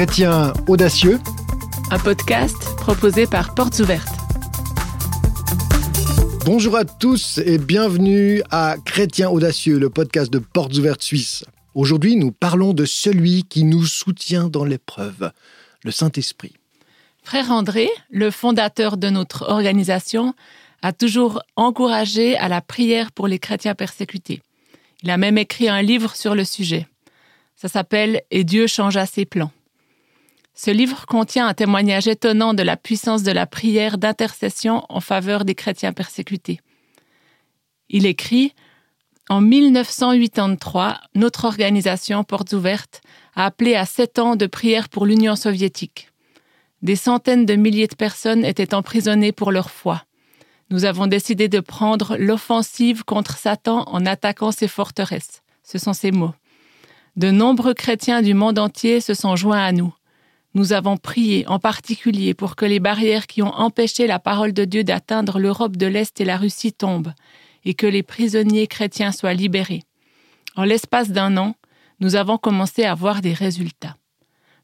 Chrétien audacieux, un podcast proposé par Portes Ouvertes. Bonjour à tous et bienvenue à Chrétien audacieux, le podcast de Portes Ouvertes Suisse. Aujourd'hui, nous parlons de celui qui nous soutient dans l'épreuve, le Saint-Esprit. Frère André, le fondateur de notre organisation, a toujours encouragé à la prière pour les chrétiens persécutés. Il a même écrit un livre sur le sujet. Ça s'appelle Et Dieu changea ses plans. Ce livre contient un témoignage étonnant de la puissance de la prière d'intercession en faveur des chrétiens persécutés. Il écrit En 1983, notre organisation Portes Ouvertes a appelé à sept ans de prière pour l'Union soviétique. Des centaines de milliers de personnes étaient emprisonnées pour leur foi. Nous avons décidé de prendre l'offensive contre Satan en attaquant ses forteresses. Ce sont ces mots. De nombreux chrétiens du monde entier se sont joints à nous. Nous avons prié en particulier pour que les barrières qui ont empêché la parole de Dieu d'atteindre l'Europe de l'Est et la Russie tombent, et que les prisonniers chrétiens soient libérés. En l'espace d'un an, nous avons commencé à voir des résultats.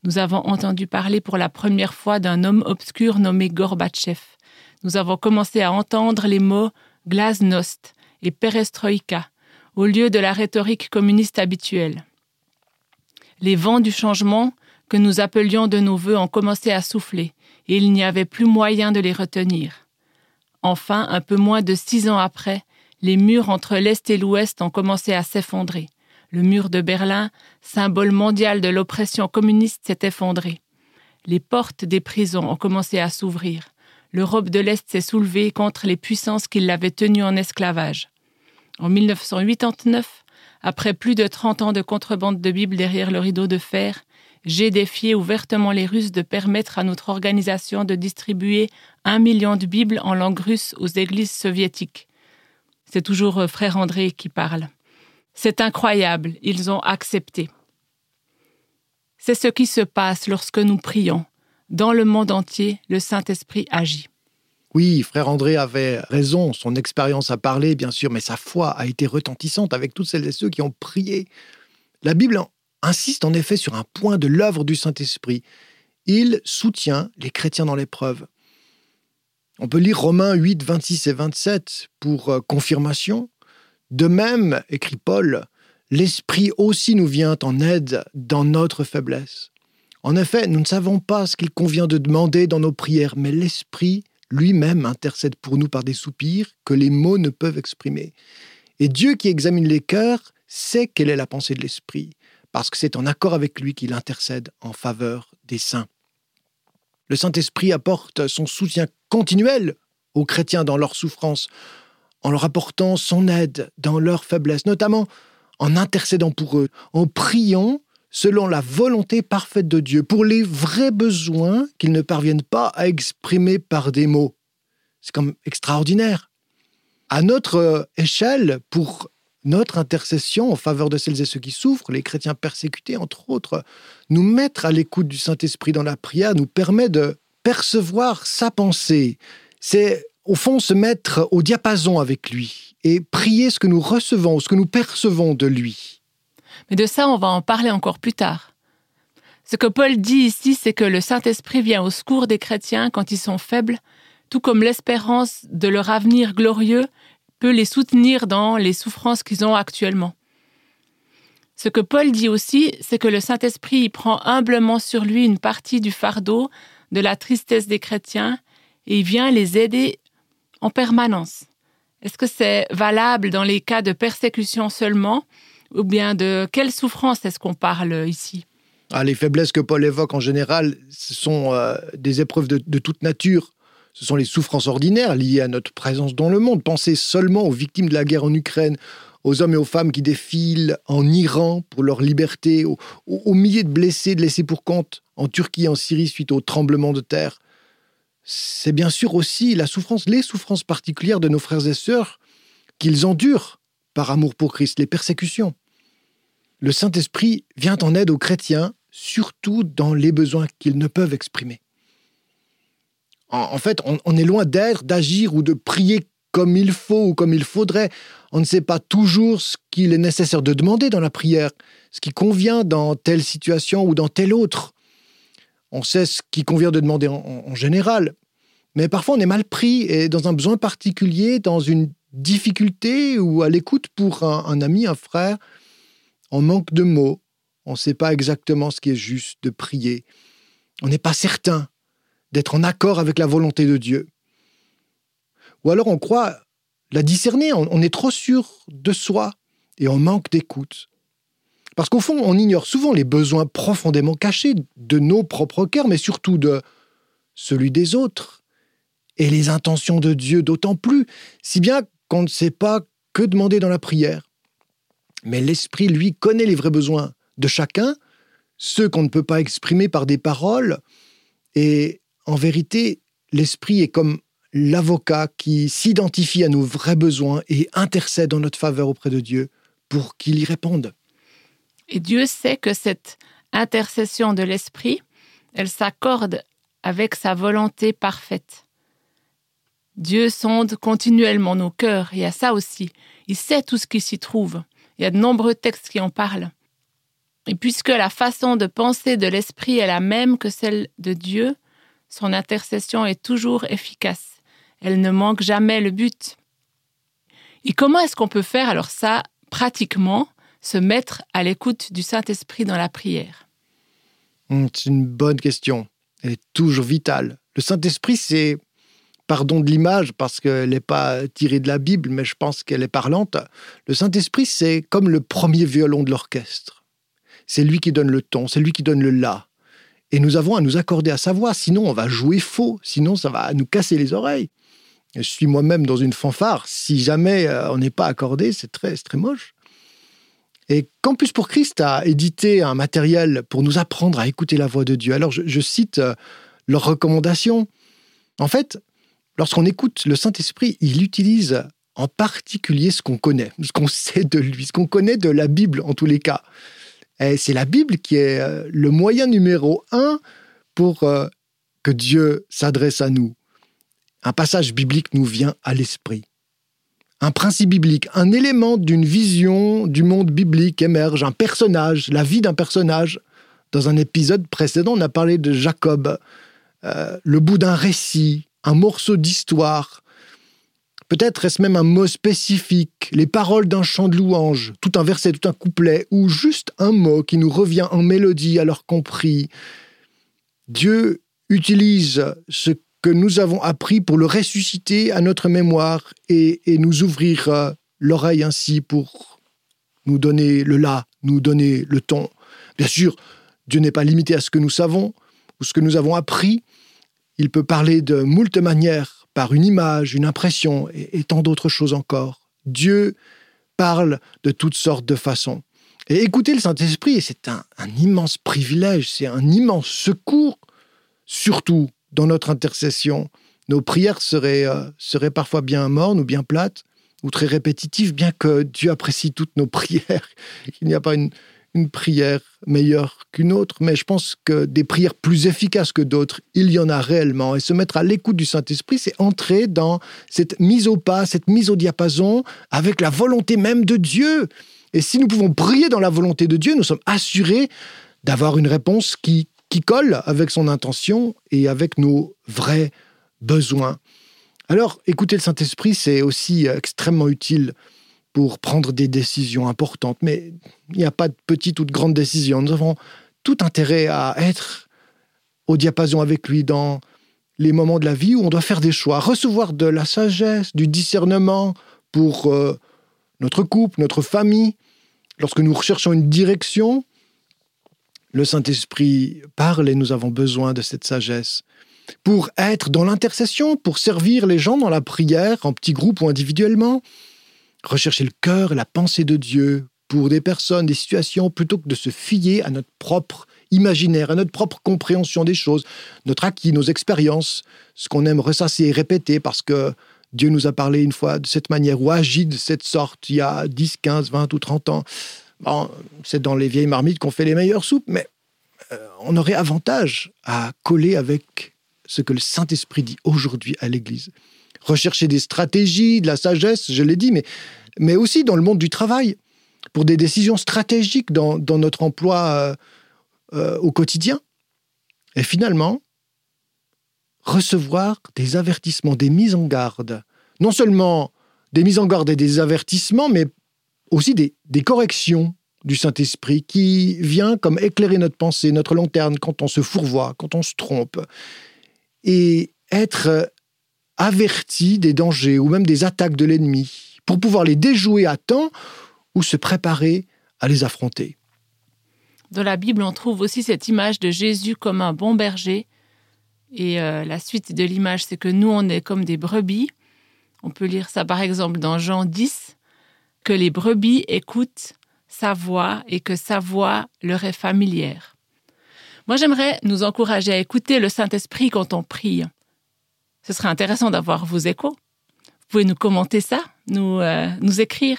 Nous avons entendu parler pour la première fois d'un homme obscur nommé Gorbatchev nous avons commencé à entendre les mots glasnost et perestroïka au lieu de la rhétorique communiste habituelle. Les vents du changement que nous appelions de nos voeux ont commencé à souffler, et il n'y avait plus moyen de les retenir. Enfin, un peu moins de six ans après, les murs entre l'Est et l'Ouest ont commencé à s'effondrer. Le mur de Berlin, symbole mondial de l'oppression communiste, s'est effondré. Les portes des prisons ont commencé à s'ouvrir l'Europe de l'Est s'est soulevée contre les puissances qui l'avaient tenue en esclavage. En 1989, après plus de 30 ans de contrebande de Bibles derrière le rideau de fer, j'ai défié ouvertement les Russes de permettre à notre organisation de distribuer un million de Bibles en langue russe aux églises soviétiques. C'est toujours euh, frère André qui parle. C'est incroyable, ils ont accepté. C'est ce qui se passe lorsque nous prions, dans le monde entier, le Saint-Esprit agit. Oui, frère André avait raison, son expérience a parlé, bien sûr, mais sa foi a été retentissante avec toutes celles et ceux qui ont prié. La Bible insiste en effet sur un point de l'œuvre du Saint-Esprit. Il soutient les chrétiens dans l'épreuve. On peut lire Romains 8, 26 et 27 pour euh, confirmation. De même, écrit Paul, l'Esprit aussi nous vient en aide dans notre faiblesse. En effet, nous ne savons pas ce qu'il convient de demander dans nos prières, mais l'Esprit lui-même intercède pour nous par des soupirs que les mots ne peuvent exprimer. Et Dieu qui examine les cœurs sait quelle est la pensée de l'Esprit, parce que c'est en accord avec lui qu'il intercède en faveur des saints. Le Saint-Esprit apporte son soutien continuel aux chrétiens dans leur souffrance, en leur apportant son aide dans leur faiblesse, notamment en intercédant pour eux, en priant selon la volonté parfaite de Dieu, pour les vrais besoins qu'ils ne parviennent pas à exprimer par des mots. C'est comme extraordinaire. À notre euh, échelle, pour notre intercession en faveur de celles et ceux qui souffrent, les chrétiens persécutés, entre autres, nous mettre à l'écoute du Saint-Esprit dans la prière nous permet de percevoir sa pensée. C'est au fond se mettre au diapason avec lui et prier ce que nous recevons, ce que nous percevons de lui. Mais de ça, on va en parler encore plus tard. Ce que Paul dit ici, c'est que le Saint-Esprit vient au secours des chrétiens quand ils sont faibles, tout comme l'espérance de leur avenir glorieux peut les soutenir dans les souffrances qu'ils ont actuellement. Ce que Paul dit aussi, c'est que le Saint-Esprit prend humblement sur lui une partie du fardeau de la tristesse des chrétiens et il vient les aider en permanence. Est-ce que c'est valable dans les cas de persécution seulement ou bien de quelle souffrance est-ce qu'on parle ici? Ah, Les faiblesses que Paul évoque en général, ce sont euh, des épreuves de, toute nature. Ce sont les souffrances ordinaires liées à notre présence dans le monde. Pensez seulement aux victimes de la guerre en Ukraine, aux hommes et aux femmes qui défilent en Iran pour leur liberté, aux, milliers de blessés de laissés pour compte en Turquie et en Syrie suite au tremblement de terre. C'est bien sûr aussi la souffrance, les souffrances particulières de nos frères et sœurs qu'ils endurent par amour pour Christ, les persécutions. Le Saint-Esprit vient en aide aux chrétiens, surtout dans les besoins qu'ils ne peuvent exprimer. En, fait, on, est loin d'être, d'agir ou de prier comme il faut ou comme il faudrait. On ne sait pas toujours ce qu'il est nécessaire de demander dans la prière, ce qui convient dans telle situation ou dans telle autre. On sait ce qui convient de demander en, général. Mais parfois, on est mal pris et dans un besoin particulier, dans une difficulté ou à l'écoute pour un, ami, un frère, on manque de mots. On ne sait pas exactement ce qui est juste de prier. On n'est pas certain d'être en accord avec la volonté de Dieu. Ou alors on croit la discerner, on est trop sûr de soi et on manque d'écoute. Parce qu'au fond, on ignore souvent les besoins profondément cachés de nos propres cœurs, mais surtout de celui des autres, et les intentions de Dieu d'autant plus, si bien qu'on ne sait pas que demander dans la prière. Mais l'Esprit, lui, connaît les vrais besoins de chacun, ceux qu'on ne peut pas exprimer par des paroles, et en vérité, l'Esprit est comme l'avocat qui s'identifie à nos vrais besoins et intercède en notre faveur auprès de Dieu pour qu'il y réponde. Et Dieu sait que cette intercession de l'Esprit, elle s'accorde avec sa volonté parfaite. Dieu sonde continuellement nos cœurs, il y a ça aussi. Il sait tout ce qui s'y trouve. Il y a de nombreux textes qui en parlent. Et puisque la façon de penser de l'Esprit est la même que celle de Dieu, son intercession est toujours efficace. Elle ne manque jamais le but. Et comment est-ce qu'on peut faire alors ça pratiquement se mettre à l'écoute du Saint-Esprit dans la prière? Hmm, C'est une bonne question. Elle est toujours vitale. Le Saint-Esprit, c'est, pardon de l'image parce qu'elle n'est pas tirée de la Bible, mais je pense qu'elle est parlante. Le Saint-Esprit, c'est comme le premier violon de l'orchestre. C'est lui qui donne le ton, c'est lui qui donne le la. Et nous avons à nous accorder à sa voix, sinon on va jouer faux, sinon ça va nous casser les oreilles. Je suis moi-même dans une fanfare. Si jamais euh, on n'est pas accordé, c'est très, très moche. Et Campus pour Christ a édité un matériel pour nous apprendre à écouter la voix de Dieu. Alors je, cite euh, leurs recommandations. En fait, lorsqu'on écoute le Saint-Esprit, il utilise en particulier ce qu'on connaît, ce qu'on sait de lui, ce qu'on connaît de la Bible en tous les cas. Et c'est la Bible qui est euh, le moyen numéro un pour euh, que Dieu s'adresse à nous. Un passage biblique nous vient à l'esprit un principe biblique, un élément d'une vision du monde biblique émerge, un personnage, la vie d'un personnage. Dans un épisode précédent, on a parlé de Jacob, euh, le bout d'un récit, un morceau d'histoire. Peut-être est-ce même un mot spécifique, les paroles d'un chant de louange, tout un verset, tout un couplet, ou juste un mot qui nous revient en mélodie alors compris. Dieu utilise ce que nous avons appris pour le ressusciter à notre mémoire et, nous ouvrir euh, l'oreille ainsi pour nous donner le là, nous donner le ton. Bien sûr, Dieu n'est pas limité à ce que nous savons ou ce que nous avons appris. Il peut parler de moult manières, par une image, une impression et, tant d'autres choses encore. Dieu parle de toutes sortes de façons. Et écouter le Saint-Esprit, c'est un immense privilège, c'est un immense secours, surtout dans notre intercession. Nos prières seraient, euh, seraient parfois bien mornes ou bien plates ou très répétitives, bien que Dieu apprécie toutes nos prières. Il n'y a pas une, une prière meilleure qu'une autre, mais je pense que des prières plus efficaces que d'autres, il y en a réellement. Et se mettre à l'écoute du Saint-Esprit, c'est entrer dans cette mise au pas, cette mise au diapason avec la volonté même de Dieu. Et si nous pouvons prier dans la volonté de Dieu, nous sommes assurés d'avoir une réponse qui, qui colle avec son intention et avec nos vrais besoins. Alors, écouter le Saint-Esprit, c'est aussi extrêmement utile pour prendre des décisions importantes, mais il n'y a pas de petites ou de grandes décisions. Nous avons tout intérêt à être au diapason avec lui dans les moments de la vie où on doit faire des choix, recevoir de la sagesse, du discernement pour euh, notre couple, notre famille. Lorsque nous recherchons une direction, le Saint-Esprit parle et nous avons besoin de cette sagesse pour être dans l'intercession, pour servir les gens dans la prière, en petits groupes ou individuellement, rechercher le cœur et la pensée de Dieu pour des personnes, des situations, plutôt que de se fier à notre propre imaginaire, à notre propre compréhension des choses, notre acquis, nos expériences, ce qu'on aime ressasser et répéter parce que Dieu nous a parlé une fois de cette manière ou agi de cette sorte il y a 10, 15, 20 ou 30 ans. C'est dans les vieilles marmites qu'on fait les meilleures soupes, mais euh, on aurait avantage à coller avec ce que le Saint-Esprit dit aujourd'hui à l'Église. Rechercher des stratégies, de la sagesse, je l'ai dit, mais, mais aussi dans le monde du travail, pour des décisions stratégiques dans, notre emploi euh, euh, au quotidien. Et finalement, recevoir des avertissements, des mises en garde. Non seulement des mises en garde et des avertissements, mais aussi des, des corrections du Saint-Esprit qui vient comme éclairer notre pensée, notre lanterne quand on se fourvoie, quand on se trompe. Et être averti des dangers ou même des attaques de l'ennemi pour pouvoir les déjouer à temps ou se préparer à les affronter. Dans la Bible, on trouve aussi cette image de Jésus comme un bon berger. Et euh, la suite de l'image, c'est que nous, on est comme des brebis. On peut lire ça par exemple dans Jean 10, que les brebis écoutent sa voix et que sa voix leur est familière. Moi, j'aimerais nous encourager à écouter le Saint-Esprit quand on prie. Ce serait intéressant d'avoir vos échos. Vous pouvez nous commenter ça, nous, euh, nous écrire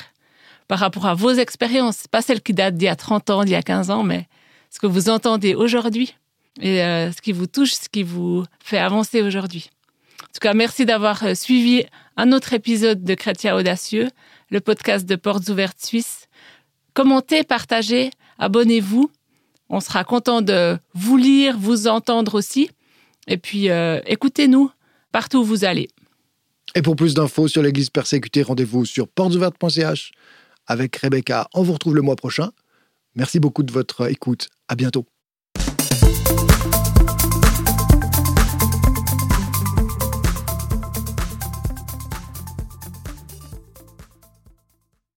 par rapport à vos expériences, pas celles qui datent d'il y a 30 ans, d'il y a 15 ans, mais ce que vous entendez aujourd'hui et euh, ce qui vous touche, ce qui vous fait avancer aujourd'hui. En tout cas, merci d'avoir euh, suivi un autre épisode de Chrétien Audacieux, le podcast de Portes Ouvertes Suisse. Commentez, partagez, abonnez-vous. On sera content de vous lire, vous entendre aussi. Et puis, euh, écoutez-nous partout où vous allez. Et pour plus d'infos sur l'Église persécutée, rendez-vous sur portesouvertes.ch avec Rebecca. On vous retrouve le mois prochain. Merci beaucoup de votre écoute. À bientôt.